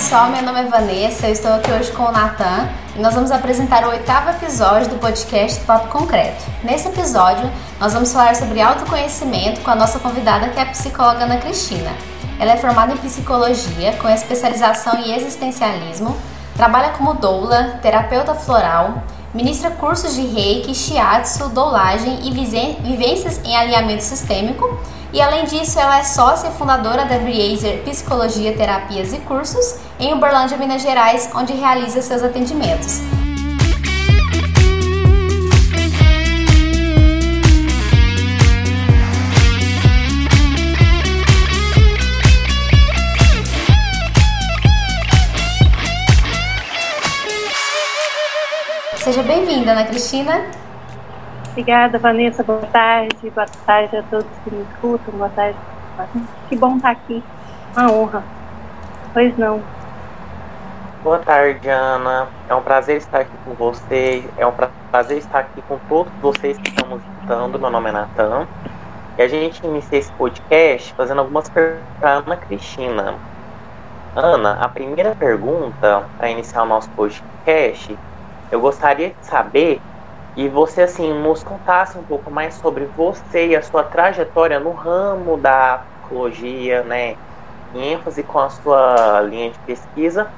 pessoal, meu nome é Vanessa, eu estou aqui hoje com o Natan e nós vamos apresentar o oitavo episódio do podcast Papo Concreto. Nesse episódio, nós vamos falar sobre autoconhecimento com a nossa convidada que é a psicóloga Ana Cristina. Ela é formada em psicologia com especialização em existencialismo, trabalha como doula, terapeuta floral, ministra cursos de reiki, shiatsu, doulagem e vivências em alinhamento sistêmico e além disso, ela é sócia e fundadora da Briezer Psicologia, Terapias e Cursos em Uberlândia, Minas Gerais, onde realiza seus atendimentos. Seja bem-vinda, Ana Cristina. Obrigada, Vanessa. Boa tarde. Boa tarde a todos que me escutam. Boa tarde. Que bom estar aqui. Uma honra. Pois não. Boa tarde, Ana. É um prazer estar aqui com você. É um prazer estar aqui com todos vocês que estão nos escutando. Meu nome é Natan. E a gente inicia esse podcast fazendo algumas perguntas para Ana Cristina. Ana, a primeira pergunta para iniciar o nosso podcast, eu gostaria de saber e você assim nos contasse um pouco mais sobre você e a sua trajetória no ramo da psicologia, né, em ênfase com a sua linha de pesquisa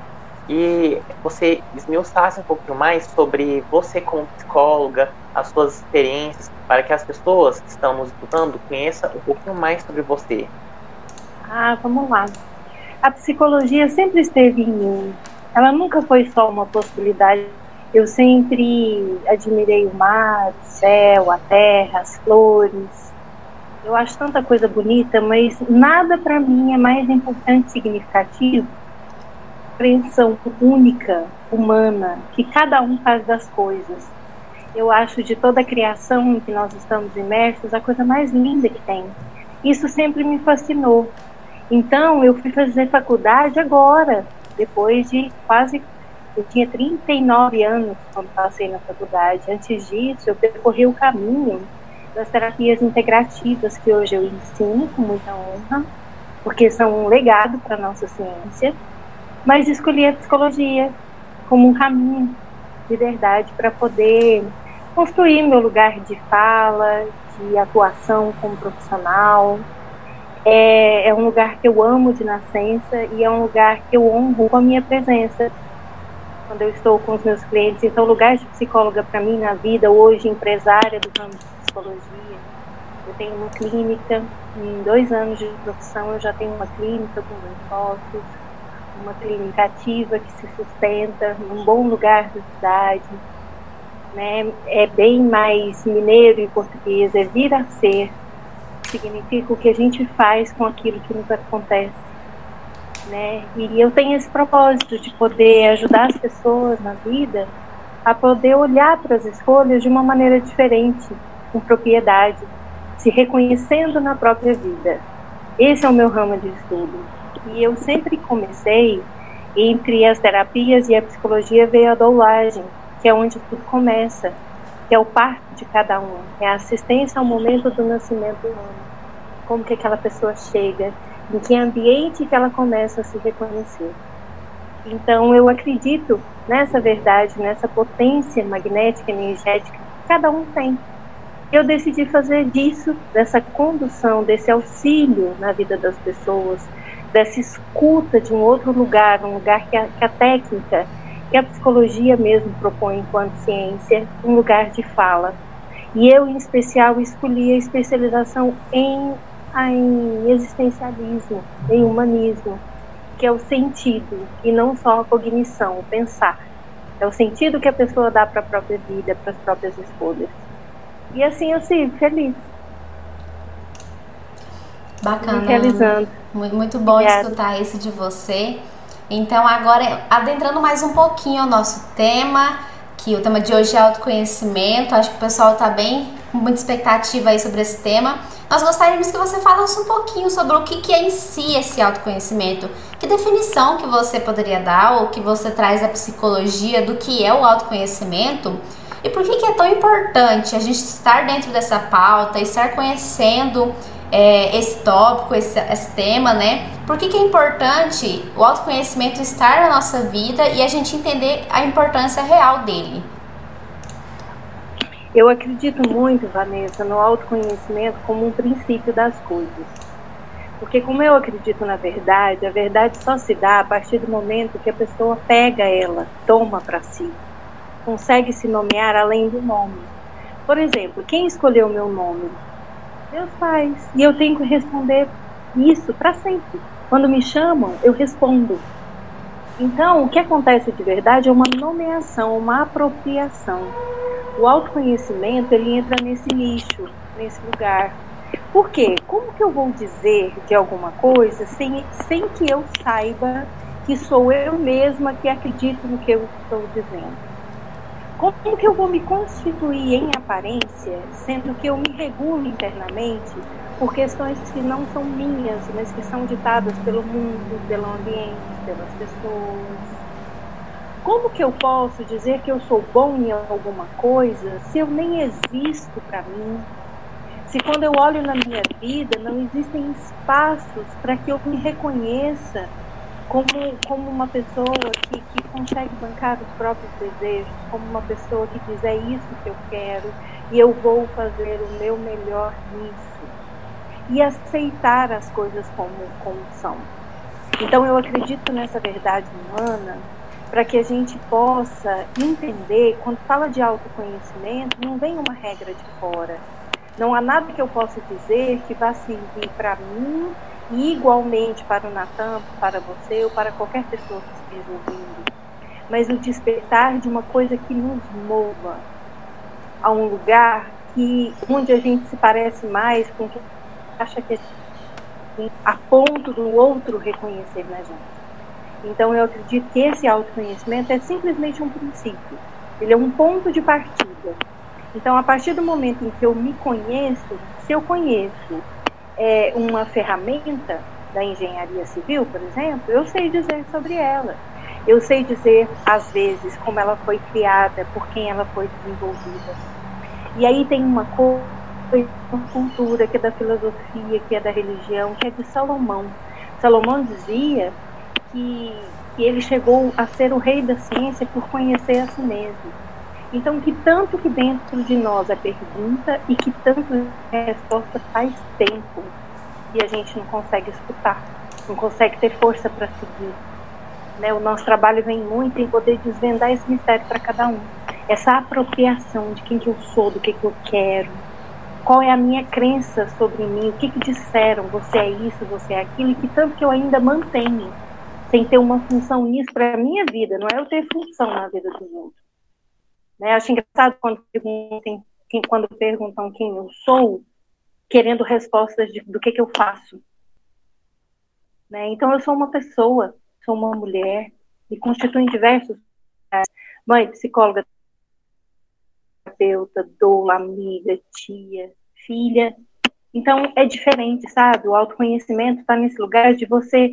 e você esmiuçasse um pouco mais sobre você como psicóloga, as suas experiências, para que as pessoas que estão nos escutando conheçam um pouquinho mais sobre você. Ah, vamos lá. A psicologia sempre esteve em mim. Ela nunca foi só uma possibilidade eu sempre admirei o mar, o céu, a terra, as flores. Eu acho tanta coisa bonita, mas nada para mim é mais importante e significativo compreensão única, humana, que cada um faz das coisas. Eu acho de toda a criação em que nós estamos imersos a coisa mais linda que tem. Isso sempre me fascinou. Então, eu fui fazer faculdade agora, depois de quase eu tinha 39 anos quando passei na faculdade. Antes disso, eu percorri o caminho das terapias integrativas que hoje eu ensino com muita honra, porque são um legado para a nossa ciência, mas escolhi a psicologia como um caminho de verdade para poder construir meu lugar de fala, de atuação como profissional. É, é um lugar que eu amo de nascença e é um lugar que eu honro com a minha presença quando eu estou com os meus clientes. Então, lugar de psicóloga para mim na vida, hoje empresária do ramo de psicologia. Eu tenho uma clínica, em dois anos de profissão eu já tenho uma clínica com meus sócios, uma clínica ativa que se sustenta num bom lugar da cidade. Né? É bem mais mineiro e português, é vir a ser. Significa o que a gente faz com aquilo que nos acontece né? E eu tenho esse propósito de poder ajudar as pessoas na vida a poder olhar para as escolhas de uma maneira diferente, com propriedade, se reconhecendo na própria vida. Esse é o meu ramo de estudo. E eu sempre comecei entre as terapias e a psicologia veio a doulagem, que é onde tudo começa, que é o parto de cada um, é a assistência ao momento do nascimento humano. Como que aquela pessoa chega, em que ambiente que ela começa a se reconhecer. Então, eu acredito nessa verdade, nessa potência magnética, energética que cada um tem. Eu decidi fazer disso, dessa condução, desse auxílio na vida das pessoas, dessa escuta de um outro lugar, um lugar que a, que a técnica, que a psicologia mesmo propõe enquanto ciência, um lugar de fala. E eu, em especial, escolhi a especialização em em existencialismo, em humanismo, que é o sentido e não só a cognição, o pensar. É o sentido que a pessoa dá para a própria vida, para as próprias escolhas. E assim eu sigo feliz. Bacana. realizando. Muito bom Obrigada. escutar isso de você. Então, agora, adentrando mais um pouquinho ao nosso tema, que o tema de hoje é autoconhecimento. Acho que o pessoal está bem com muita expectativa aí sobre esse tema. Nós gostaríamos que você falasse um pouquinho sobre o que, é em si esse autoconhecimento. Que definição que você poderia dar ou que você traz da psicologia do que é o autoconhecimento? E por que, que é tão importante a gente estar dentro dessa pauta e estar conhecendo é, esse tópico, esse, esse, tema, né? Por que, que é importante o autoconhecimento estar na nossa vida e a gente entender a importância real dele? Eu acredito muito, Vanessa, no autoconhecimento como um princípio das coisas. Porque como eu acredito na verdade, a verdade só se dá a partir do momento que a pessoa pega ela, toma para si, consegue se nomear além do nome. Por exemplo, quem escolheu meu nome? Meus pais. E eu tenho que responder isso para sempre. Quando me chamam, eu respondo. Então, o que acontece de verdade é uma nomeação, uma apropriação. O autoconhecimento, ele entra nesse nicho, nesse lugar. Por quê? Como que eu vou dizer de alguma coisa sem, sem que eu saiba que sou eu mesma que acredito no que eu estou dizendo? Como que eu vou me constituir em aparência, sendo que eu me regulo internamente por questões que não são minhas, mas que são ditadas pelo mundo, pelo ambiente, pelas pessoas? Como que eu posso dizer que eu sou bom em alguma coisa se eu nem existo para mim? Se quando eu olho na minha vida não existem espaços para que eu me reconheça como, como uma pessoa que, que consegue bancar os próprios desejos, como uma pessoa que diz é isso que eu quero e eu vou fazer o meu melhor nisso. E aceitar as coisas como, como são. Então eu acredito nessa verdade humana para que a gente possa entender, quando fala de autoconhecimento, não vem uma regra de fora não há nada que eu possa dizer que vá servir para mim igualmente para o Natan, para você ou para qualquer pessoa que esteja ouvindo. Mas o despertar de uma coisa que nos mova a um lugar que onde a gente se parece mais com quem acha que a ponto do outro reconhecer na gente. Então eu acredito que esse autoconhecimento é simplesmente um princípio. Ele é um ponto de partida então, a partir do momento em que eu me conheço, se eu conheço é, uma ferramenta da engenharia civil, por exemplo, eu sei dizer sobre ela. Eu sei dizer, às vezes, como ela foi criada, por quem ela foi desenvolvida. E aí tem uma coisa, uma cultura que é da filosofia, que é da religião, que é de Salomão. Salomão dizia que, que ele chegou a ser o rei da ciência por conhecer a si mesmo. Então, que tanto que dentro de nós é pergunta e que tanto é resposta faz tempo e a gente não consegue escutar, não consegue ter força para seguir. Né? O nosso trabalho vem muito em poder desvendar esse mistério para cada um. Essa apropriação de quem que eu sou, do que, que eu quero, qual é a minha crença sobre mim, o que, que disseram, você é isso, você é aquilo, e que tanto que eu ainda mantenho, sem ter uma função nisso para a minha vida, não é eu ter função na vida dos outros. Né? Acho engraçado quando perguntam, quando perguntam quem eu sou, querendo respostas de, do que, que eu faço. Né? Então, eu sou uma pessoa, sou uma mulher, e constituo diversos mãe, psicóloga, terapeuta, doula, amiga, tia, filha. Então, é diferente, sabe? O autoconhecimento está nesse lugar de você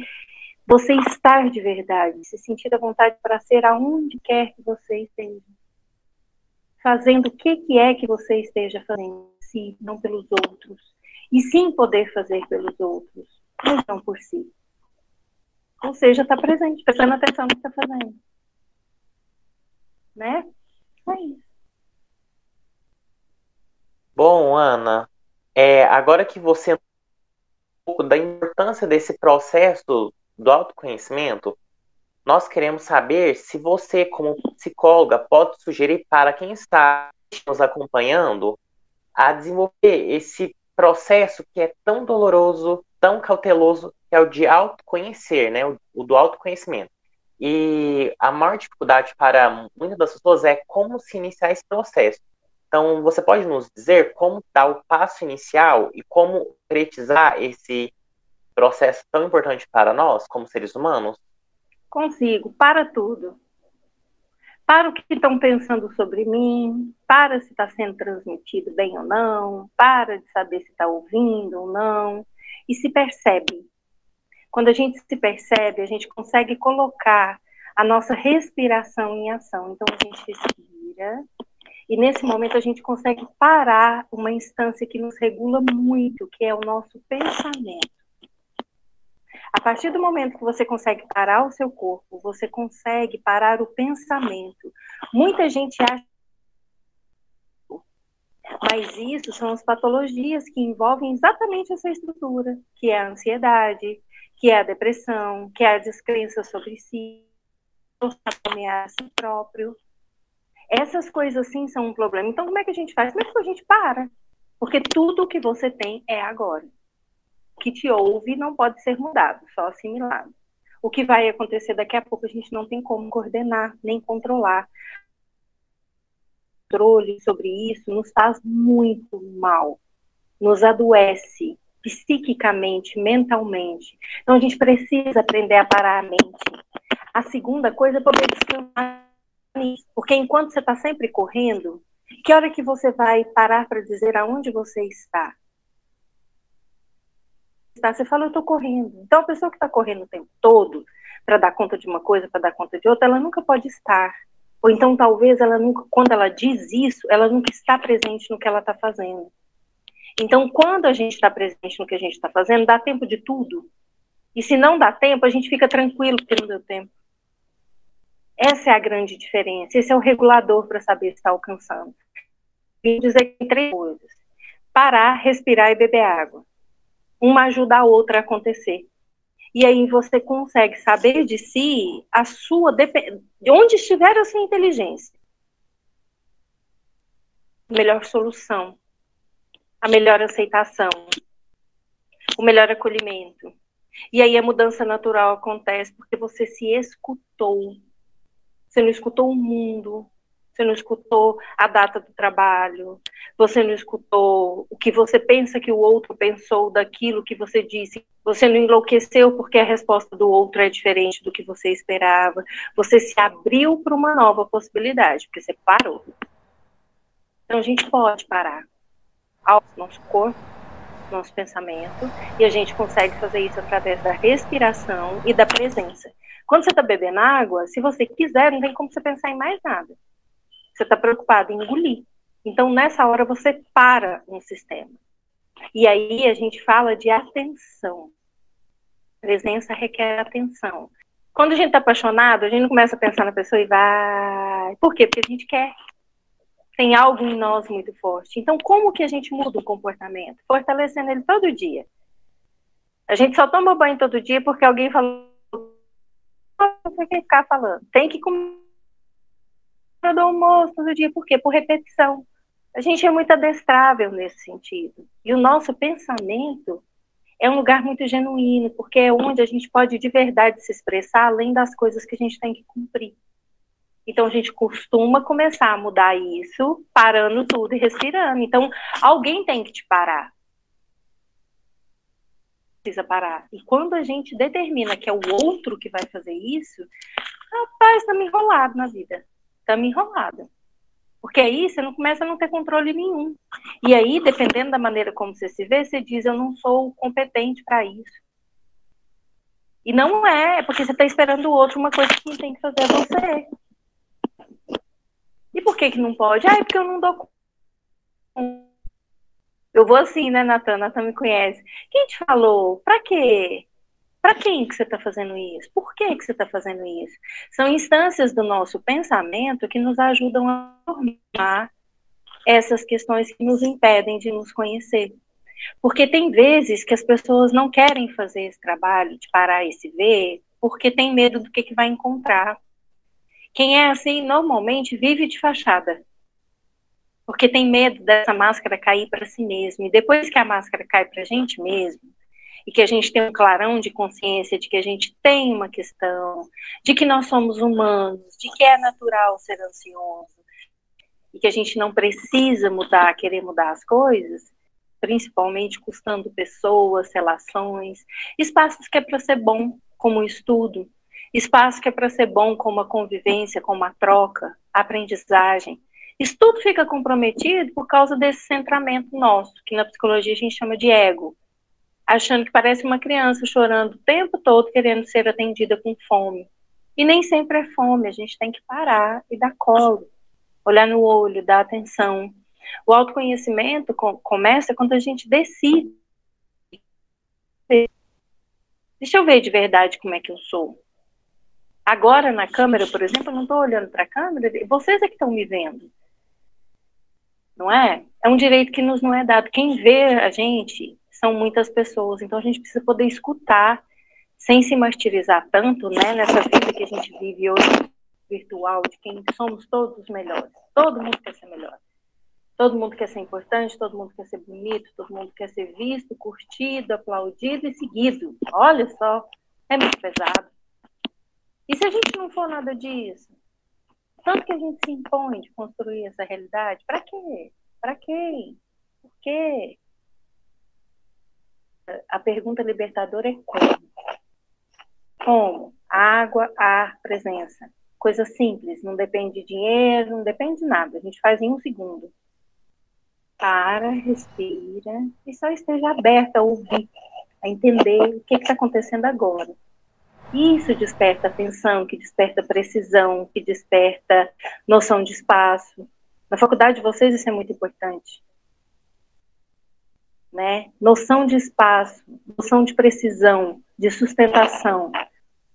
você estar de verdade, se sentir à vontade para ser aonde quer que você esteja fazendo o que, que é que você esteja fazendo, si, não pelos outros. E sim poder fazer pelos outros, mas não por si. Ou seja, está presente, prestando atenção no que está fazendo. Né? É isso. Bom, Ana, é, agora que você um pouco da importância desse processo do autoconhecimento, nós queremos saber se você, como psicóloga, pode sugerir para quem está nos acompanhando a desenvolver esse processo que é tão doloroso, tão cauteloso, que é o de autoconhecer, né? O, do autoconhecimento. E a maior dificuldade para muitas das pessoas é como se iniciar esse processo. Então, você pode nos dizer como dar o passo inicial e como concretizar esse processo tão importante para nós, como seres humanos? Consigo, para tudo. Para o que estão pensando sobre mim, para se está sendo transmitido bem ou não, para de saber se está ouvindo ou não, e se percebe. Quando a gente se percebe, a gente consegue colocar a nossa respiração em ação. Então a gente respira E nesse momento a gente consegue parar uma instância que nos regula muito, que é o nosso pensamento. A partir do momento que você consegue parar o seu corpo, você consegue parar o pensamento. Muita gente acha. Mas isso são as patologias que envolvem exatamente essa estrutura, que é a ansiedade, que é a depressão, que é a descrença sobre si, nomear a si próprio. Essas coisas sim são um problema. Então, como é que a gente faz? Como é que a gente para? Porque tudo que você tem é agora. Que te ouve não pode ser mudado, só assimilado. O que vai acontecer daqui a pouco a gente não tem como coordenar, nem controlar. O controle sobre isso nos faz muito mal, nos adoece psiquicamente, mentalmente. Então a gente precisa aprender a parar a mente. A segunda coisa é poder descansar nisso, porque enquanto você está sempre correndo, que hora que você vai parar para dizer aonde você está? Você fala, eu estou correndo. Então, a pessoa que está correndo o tempo todo para dar conta de uma coisa, para dar conta de outra, ela nunca pode estar. Ou então, talvez, ela nunca, quando ela diz isso, ela nunca está presente no que ela está fazendo. Então, quando a gente está presente no que a gente está fazendo, dá tempo de tudo. E se não dá tempo, a gente fica tranquilo porque não deu tempo. Essa é a grande diferença. Esse é o regulador para saber se está alcançando. Vim dizer três coisas: parar, respirar e beber água. Uma ajuda a outra a acontecer. E aí você consegue saber de si a sua de onde estiver a sua inteligência. Melhor solução a melhor aceitação, o melhor acolhimento. E aí a mudança natural acontece porque você se escutou. Você não escutou o mundo, você não escutou a data do trabalho, você não escutou o que você pensa que o outro pensou daquilo que você disse, você não enlouqueceu porque a resposta do outro é diferente do que você esperava, você se abriu para uma nova possibilidade, porque você parou. Então a gente pode parar ao nosso corpo, nosso pensamento, e a gente consegue fazer isso através da respiração e da presença. Quando você está bebendo água, se você quiser, não tem como você pensar em mais nada. Você está preocupado em engolir. Então, nessa hora, você para um sistema. E aí a gente fala de atenção. Presença requer atenção. Quando a gente está apaixonado, a gente não começa a pensar na pessoa e vai. Por quê? Porque a gente quer tem algo em nós muito forte. Então, como que a gente muda o comportamento? Fortalecendo ele todo dia. A gente só toma banho todo dia porque alguém falou. Tem que ficar falando. Tem que comer do almoço todo dia. Por quê? Por repetição. A gente é muito adestrável nesse sentido. E o nosso pensamento é um lugar muito genuíno, porque é onde a gente pode de verdade se expressar além das coisas que a gente tem que cumprir. Então a gente costuma começar a mudar isso parando tudo e respirando. Então alguém tem que te parar. Precisa parar. E quando a gente determina que é o outro que vai fazer isso, rapaz, tá me enrolado na vida. Tá me enrolado. Porque aí você não começa a não ter controle nenhum. E aí, dependendo da maneira como você se vê, você diz: Eu não sou competente para isso. E não é, é porque você está esperando o outro uma coisa que tem que fazer você. E por que que não pode? Ah, é porque eu não dou eu vou assim, né, Natan? Natan me conhece. Quem te falou? Pra quê? Para quem que você está fazendo isso? Por que que você está fazendo isso? São instâncias do nosso pensamento que nos ajudam a formar essas questões que nos impedem de nos conhecer. Porque tem vezes que as pessoas não querem fazer esse trabalho de parar e se ver, porque tem medo do que, que vai encontrar. Quem é assim, normalmente, vive de fachada. Porque tem medo dessa máscara cair para si mesmo. E depois que a máscara cai para a gente mesmo, e que a gente tem um clarão de consciência de que a gente tem uma questão, de que nós somos humanos, de que é natural ser ansioso, e que a gente não precisa mudar, querer mudar as coisas, principalmente custando pessoas, relações, espaços que é para ser bom, como estudo, espaço que é para ser bom, como a convivência, como a troca, a aprendizagem. Isso tudo fica comprometido por causa desse centramento nosso, que na psicologia a gente chama de ego. Achando que parece uma criança chorando o tempo todo, querendo ser atendida com fome. E nem sempre é fome, a gente tem que parar e dar colo. olhar no olho, dar atenção. O autoconhecimento começa quando a gente decide. Deixa eu ver de verdade como é que eu sou. Agora, na câmera, por exemplo, eu não estou olhando para a câmera, vocês é que estão me vendo. Não é? É um direito que nos não é dado. Quem vê a gente são muitas pessoas, então a gente precisa poder escutar sem se martirizar tanto, né, nessa vida que a gente vive hoje virtual, de quem somos todos os melhores. Todo mundo quer ser melhor. Todo mundo quer ser importante, todo mundo quer ser bonito, todo mundo quer ser visto, curtido, aplaudido e seguido. Olha só, é muito pesado. E se a gente não for nada disso? Tanto que a gente se impõe de construir essa realidade, para quê? Para quem? Por quê? A pergunta libertadora é como? Como? Água, ar, presença. Coisa simples, não depende de dinheiro, não depende de nada. A gente faz em um segundo. Para, respira e só esteja aberta a ouvir, a entender o que está acontecendo agora. Isso desperta atenção, que desperta precisão, que desperta noção de espaço. Na faculdade de vocês isso é muito importante. Né? Noção de espaço, noção de precisão, de sustentação.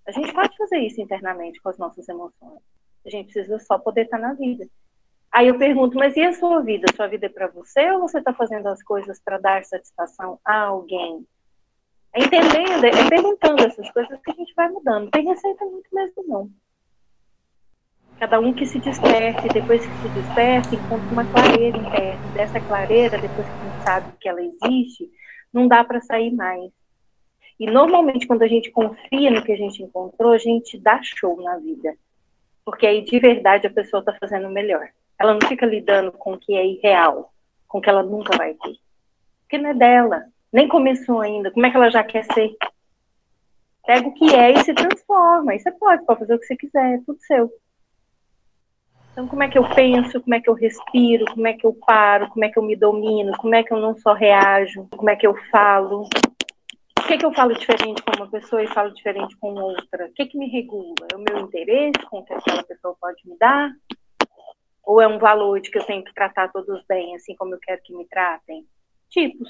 A gente pode fazer isso internamente com as nossas emoções. A gente precisa só poder estar na vida. Aí eu pergunto, mas e a sua vida? Sua vida é para você ou você está fazendo as coisas para dar satisfação a alguém? É entendendo, é perguntando essas coisas que a gente vai mudando. Não tem receita muito mesmo, não. Cada um que se desperte, depois que se desperta, encontra uma clareira interna. Dessa clareira, depois que a gente sabe que ela existe, não dá para sair mais. E normalmente, quando a gente confia no que a gente encontrou, a gente dá show na vida. Porque aí, de verdade, a pessoa está fazendo melhor. Ela não fica lidando com o que é irreal, com o que ela nunca vai ter. Porque não é dela nem começou ainda, como é que ela já quer ser? Pega o que é e se transforma. E você pode, pode fazer o que você quiser, é tudo seu. Então, como é que eu penso, como é que eu respiro, como é que eu paro, como é que eu me domino, como é que eu não só reajo, como é que eu falo. Por que, que eu falo diferente com uma pessoa e falo diferente com outra? O que, que me regula? É o meu interesse com o que aquela pessoa pode me dar? Ou é um valor de que eu tenho que tratar todos bem, assim como eu quero que me tratem? Tipos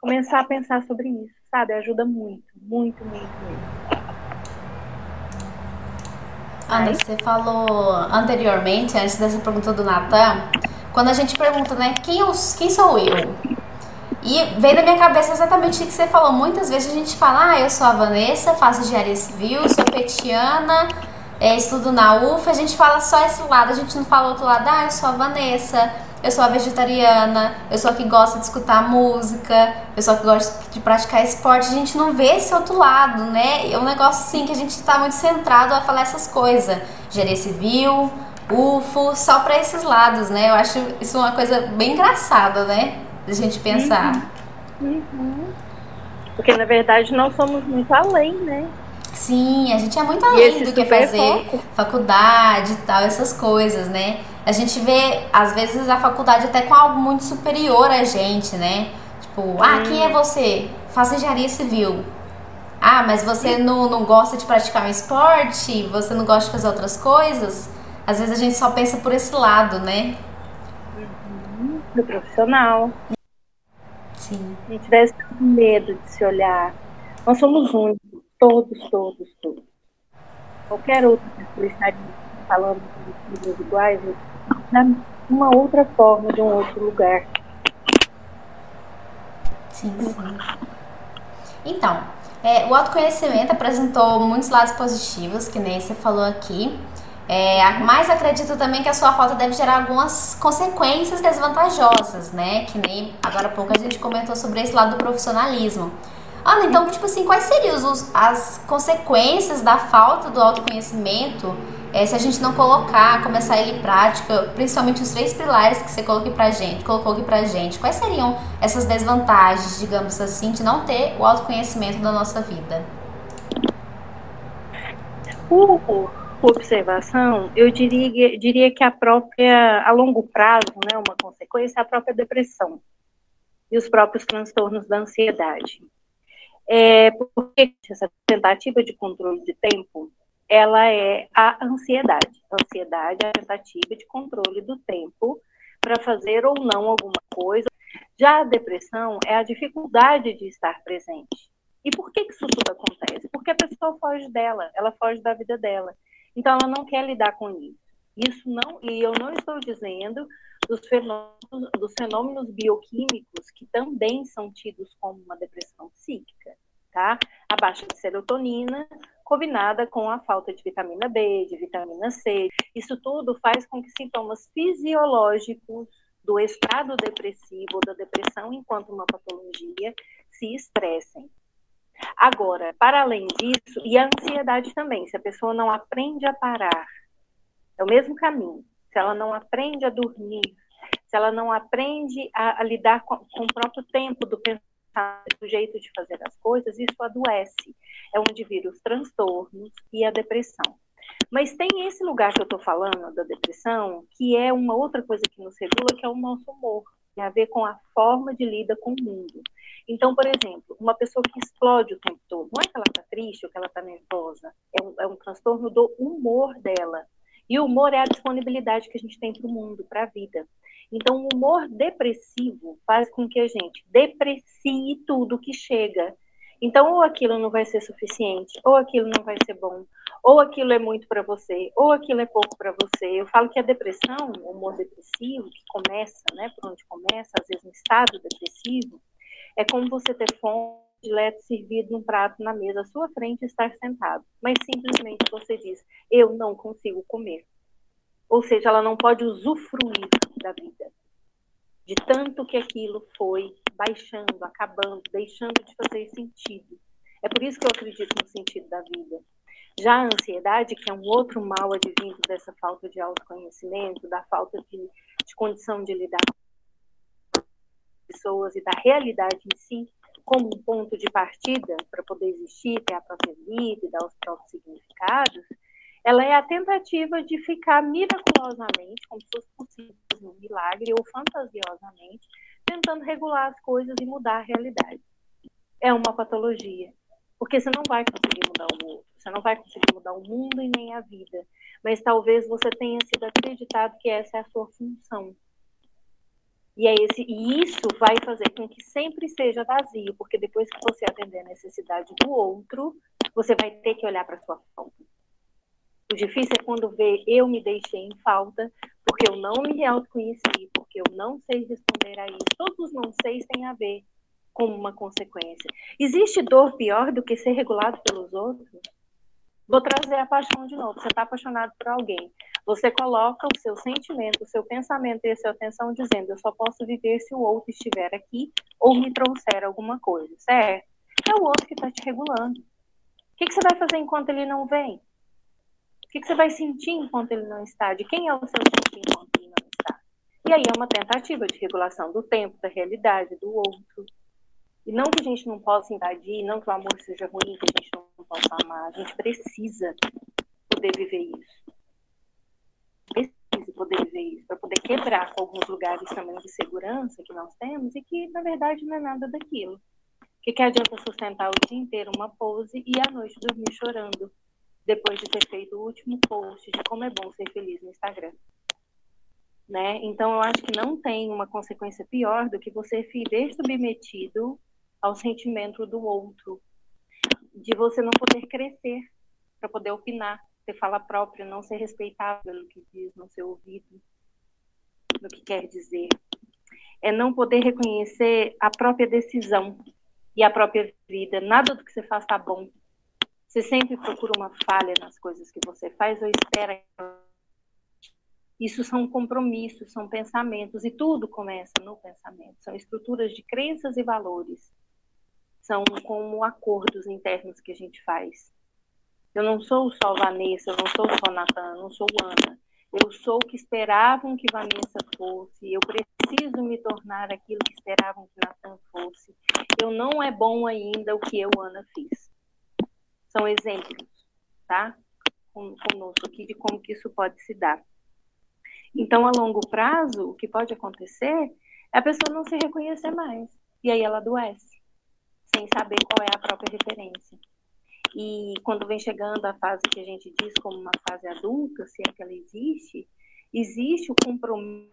começar a pensar sobre isso, sabe? Ajuda muito, muito, muito, muito. Ana, você falou anteriormente, antes dessa pergunta do Natan, quando a gente pergunta, né, quem, eu, quem sou eu? E veio na minha cabeça exatamente o que você falou. Muitas vezes a gente fala, ah, eu sou a Vanessa, faço engenharia civil, sou petiana, é, estudo na UF. A gente fala só esse lado, a gente não fala outro lado, ah, eu sou a Vanessa, eu sou a vegetariana, eu sou a que gosta de escutar música, eu sou a que gosta de praticar esporte. A gente não vê esse outro lado, né? É um negócio assim que a gente está muito centrado a falar essas coisas. Gerê civil, UFO, só para esses lados, né? Eu acho isso uma coisa bem engraçada, né? Da gente pensar. Uhum. Uhum. Porque na verdade nós somos muito além, né? Sim, a gente é muito além do que fazer foco. faculdade e tal, essas coisas, né? A gente vê, às vezes, a faculdade até com algo muito superior a gente, né? Tipo, hum. ah, quem é hum. você? Faça engenharia civil. Ah, mas você não, não gosta de praticar um esporte? Você não gosta de fazer outras coisas? Às vezes a gente só pensa por esse lado, né? Uhum. Do profissional. Sim. A gente deve ter medo de se olhar. Nós somos únicos, todos, todos, todos. Qualquer outro que estaria falando de iguais, de uma outra forma, de um outro lugar. Sim, sim. Então, é, o autoconhecimento apresentou muitos lados positivos, que nem você falou aqui. É, mas acredito também que a sua falta deve gerar algumas consequências desvantajosas, né? Que nem agora há pouco a gente comentou sobre esse lado do profissionalismo. Ana, então, tipo assim, quais seriam os, as consequências da falta do autoconhecimento é, se a gente não colocar, começar ele em prática, principalmente os três pilares que você colocou aqui pra gente, colocou aqui pra gente, quais seriam essas desvantagens, digamos assim, de não ter o autoconhecimento da nossa vida? Por observação, eu diria, diria que a própria, a longo prazo, né, uma consequência é a própria depressão e os próprios transtornos da ansiedade. É, porque essa tentativa de controle de tempo ela é a ansiedade. A ansiedade é a tentativa de controle do tempo para fazer ou não alguma coisa. Já a depressão é a dificuldade de estar presente. E por que, isso tudo acontece? Porque a pessoa foge dela, ela foge da vida dela. Então ela não quer lidar com isso. Isso não, e eu não estou dizendo dos fenômenos, dos fenômenos bioquímicos que também são tidos como uma depressão psíquica, tá? A baixa de serotonina combinada com a falta de vitamina B, de vitamina C. Isso tudo faz com que sintomas fisiológicos do estado depressivo da depressão enquanto uma patologia se estressem. Agora, para além disso, e a ansiedade também, se a pessoa não aprende a parar, é o mesmo caminho. Se ela não aprende a dormir, se ela não aprende a, a lidar com, com, o próprio tempo do pensamento, do jeito de fazer as coisas, isso adoece. É onde viram os transtornos e a depressão. Mas tem esse lugar que eu estou falando, da depressão, que é uma outra coisa que nos regula, que é o nosso humor. Tem a ver com a forma de lida com o mundo. Então, por exemplo, uma pessoa que explode o tempo todo, não é que ela está triste ou que ela está nervosa, é um, é um transtorno do humor dela. E o humor é a disponibilidade que a gente tem para o mundo, para a vida. Então, o humor depressivo faz com que a gente deprecie tudo que chega. Então, ou aquilo não vai ser suficiente, ou aquilo não vai ser bom, ou aquilo é muito para você, ou aquilo é pouco para você. Eu falo que a depressão, o humor depressivo, que começa, né, por onde começa, às vezes no estado depressivo, é como você ter fome de leite servido num prato na mesa à sua frente e estar sentado. Mas simplesmente você diz, eu não consigo comer. Ou seja, ela não pode usufruir da vida. De tanto que aquilo foi baixando, acabando, deixando de fazer sentido. É por isso que eu acredito no sentido da vida. Já a ansiedade, que é um outro mal advindo dessa falta de autoconhecimento, da falta de, de condição de lidar pessoas e da realidade em si como um ponto de partida para poder existir, ter a própria vida e dar os próprios significados, ela é a tentativa de ficar miraculosamente, como se fosse possível um milagre, ou fantasiosamente, tentando regular as coisas e mudar a realidade. É uma patologia, porque você não vai conseguir mudar o outro, você não vai conseguir mudar o mundo e nem a vida, mas talvez você tenha sido acreditado que essa é a sua função, e, é esse, e isso vai fazer com que sempre seja vazio, porque depois que você atender a necessidade do outro, você vai ter que olhar para sua falta. O difícil é quando vê eu me deixei em falta, porque eu não me autoconheci, porque eu não sei responder a isso. Todos os não seis têm a ver com uma consequência. Existe dor pior do que ser regulado pelos outros? Vou trazer a paixão de novo. Você está apaixonado por alguém. Você coloca o seu sentimento, o seu pensamento e a sua atenção dizendo: eu só posso viver se o outro estiver aqui ou me trouxer alguma coisa, certo? É o outro que está te regulando. O que, que, você vai fazer enquanto ele não vem? O que, que, você vai sentir enquanto ele não está? De quem é o seu sentir enquanto ele não está? E aí é uma tentativa de regulação do tempo, da realidade, do outro. E não que a gente não possa invadir, não que o amor seja ruim, que a gente não possa amar. A gente precisa poder viver isso. Precisa poder viver isso, para poder quebrar com alguns lugares também de segurança que nós temos e que, na verdade, não é nada daquilo. O que, que adianta sustentar o dia inteiro uma pose e à noite dormir chorando, depois de ter feito o último post de como é bom ser feliz no Instagram? Né? Então, eu acho que não tem uma consequência pior do que você viver submetido ao sentimento do outro, de você não poder crescer para poder opinar, ter fala própria, não ser respeitável no que diz, não ser ouvido no que quer dizer. É não poder reconhecer a própria decisão e a própria vida. Nada do que você faz está bom. Você sempre procura uma falha nas coisas que você faz ou espera. Isso são compromissos, são pensamentos, e tudo começa no pensamento. São estruturas de crenças e valores são como acordos internos que a gente faz. Eu não sou só Vanessa, eu não sou só Natan, eu não sou Ana. Eu sou o que esperavam que Vanessa fosse. Eu preciso me tornar aquilo que esperavam que Natan fosse. Eu não é bom ainda o que eu, Ana, fiz. São exemplos, tá? Conosco aqui de como que isso pode se dar. Então, a longo prazo, o que pode acontecer é a pessoa não se reconhecer mais. E aí ela adoece sem saber qual é a própria referência. e quando vem chegando a fase que a gente diz como uma fase adulta, se é que ela existe, existe o compromisso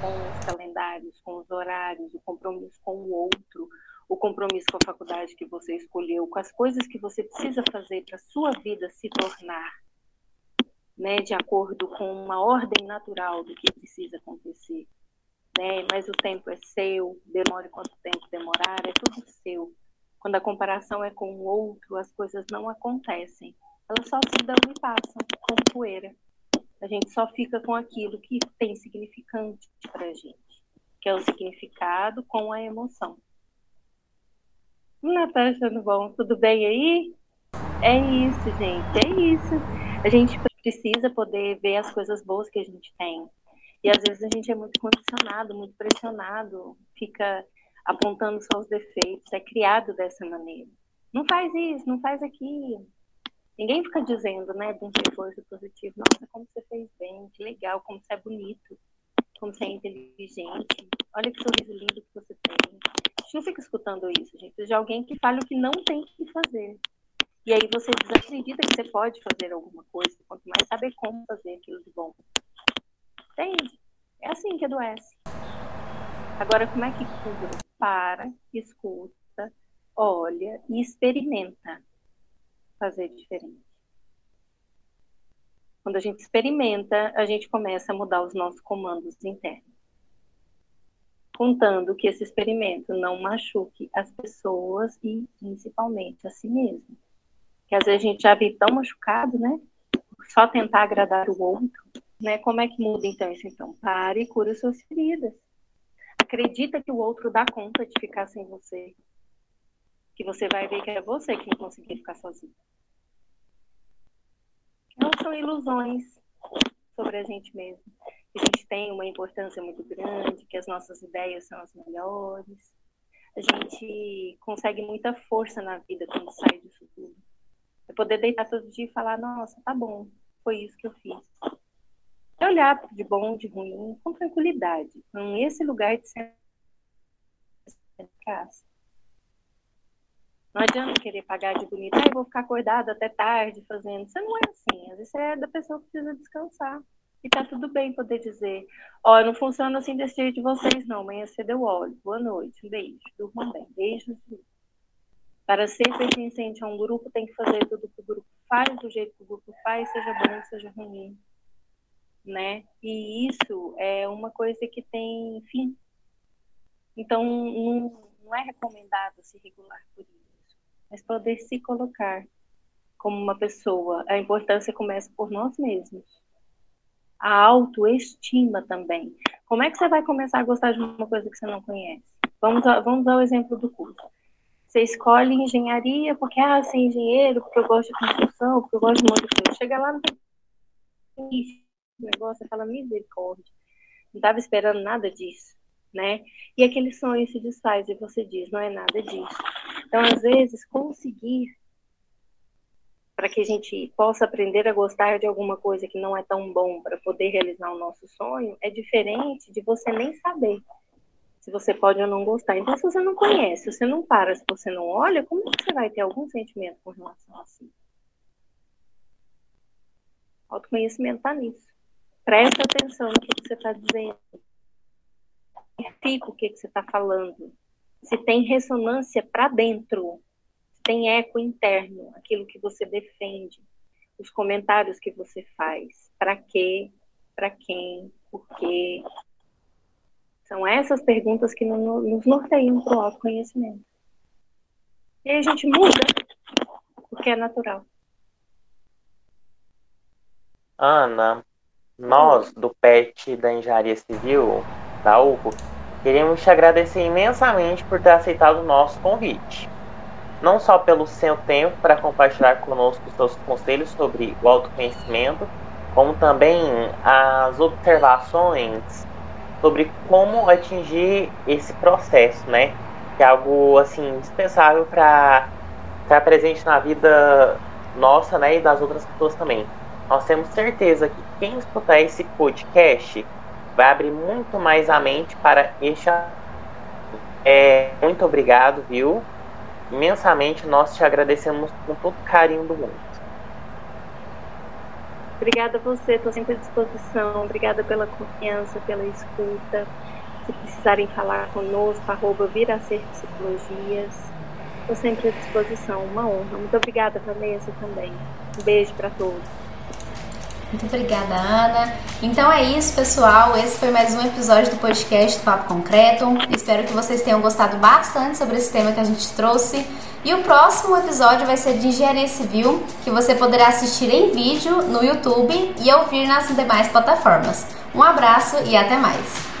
com os calendários, com os horários, o compromisso com o outro, o compromisso com a faculdade que você escolheu, com as coisas que você precisa fazer para a sua vida se tornar, né, de acordo com uma ordem natural do que precisa acontecer. Né? Mas o tempo é seu, demore quanto tempo demorar, é tudo seu. Quando a comparação é com o outro, as coisas não acontecem. Elas só se dão e passam, como poeira. A gente só fica com aquilo que tem significante para a gente, que é o significado com a emoção. Natália achando bom, tudo bem aí? É isso, gente, é isso. A gente precisa poder ver as coisas boas que a gente tem. E às vezes a gente é muito condicionado, muito pressionado, fica apontando só os defeitos, é criado dessa maneira. Não faz isso, não faz aquilo. Ninguém fica dizendo, né, de um reforço positivo, nossa, como você fez bem, que legal, como você é bonito, como você é inteligente, olha que sorriso lindo que você tem. Gente não fica escutando isso, gente, de alguém que fala o que não tem que fazer. E aí você desacredita que você pode fazer alguma coisa, quanto mais saber como fazer aquilo de bom. Entende? É assim que adoece. Agora, como é que cura? Para, escuta, olha e experimenta fazer diferente. Quando a gente experimenta, a gente começa a mudar os nossos comandos internos. Contando que esse experimento não machuque as pessoas e principalmente a si mesmo. Que às vezes a gente já vive tão machucado, né? Só tentar agradar o outro, né? Como é que muda então isso? Então, pare e cura suas feridas. Acredita que o outro dá conta de ficar sem você. Que você vai ver que é você que não conseguiu ficar sozinho. Não são ilusões sobre a gente mesmo. A gente tem uma importância muito grande, que as nossas ideias são as melhores. A gente consegue muita força na vida quando sai disso tudo. É poder deitar todo dia e falar, nossa, tá bom, foi isso que eu fiz. É olhar de bom, de ruim, com tranquilidade, com esse lugar de ser casa. Não adianta querer pagar de bonita, ah, vou ficar acordada até tarde fazendo. Você não é assim. Às vezes é da pessoa que precisa descansar. E tá tudo bem poder dizer, ó, oh, não funciona assim desse jeito de vocês, não. Amanhã cedo eu olho. Boa noite, um beijo, durmam bem. Beijos. Para ser pertencente a um grupo, tem que fazer tudo que o grupo faz, do jeito que o grupo faz, seja bom, seja ruim. Né? E isso é uma coisa que tem fim. Então, não, não é recomendado se regular por isso mas poder se colocar como uma pessoa. A importância começa por nós mesmos. A autoestima também. Como é que você vai começar a gostar de uma coisa que você não conhece? Vamos, vamos ao exemplo do curso. Você escolhe engenharia porque, ah, ser engenheiro, porque eu gosto de construção, porque eu gosto de monte de coisa. Chega lá, no negócio, você fala misericórdia. Não estava esperando nada disso né? E aquele sonho se desfaz e você diz, não é nada disso. Então, às vezes, conseguir para que a gente possa aprender a gostar de alguma coisa que não é tão bom para poder realizar o nosso sonho é diferente de você nem saber se você pode ou não gostar. Então, se você não conhece, se você não para, se você não olha, como você vai ter algum sentimento com relação a si? Autoconhecimento está nisso. Presta atenção no que você está dizendo verifica o que, que você está falando, se tem ressonância para dentro, tem eco interno, aquilo que você defende, os comentários que você faz, para quê, para quem, por quê. São essas perguntas que nos norteiam para o autoconhecimento. E aí a gente muda, porque é natural. Ana, nós do PET da Engenharia Civil, da UFO, Queremos te agradecer imensamente por ter aceitado o nosso convite. Não só pelo seu tempo para compartilhar conosco os seus conselhos sobre o autoconhecimento, como também as observações sobre como atingir esse processo, né? Que é algo assim indispensável para estar presente na vida nossa, né, e das outras pessoas também. Nós temos certeza que quem escutar esse podcast vai abrir muito mais a mente para este. É, muito obrigado, viu? Imensamente. Nós te agradecemos com todo carinho do mundo. Obrigada a você, estou sempre à disposição. Obrigada pela confiança, pela escuta. Se precisarem falar conosco, arroba Viracer Psicologias. Estou sempre à disposição. Uma honra. Muito obrigada, Vanessa, também. Um beijo para todos. Muito obrigada, Ana. Então é isso, pessoal. Esse foi mais um episódio do podcast do Papo Concreto. Espero que vocês tenham gostado bastante sobre esse tema que a gente trouxe. E o próximo episódio vai ser de engenharia civil, que você poderá assistir em vídeo no YouTube e ouvir nas demais plataformas. Um abraço e até mais!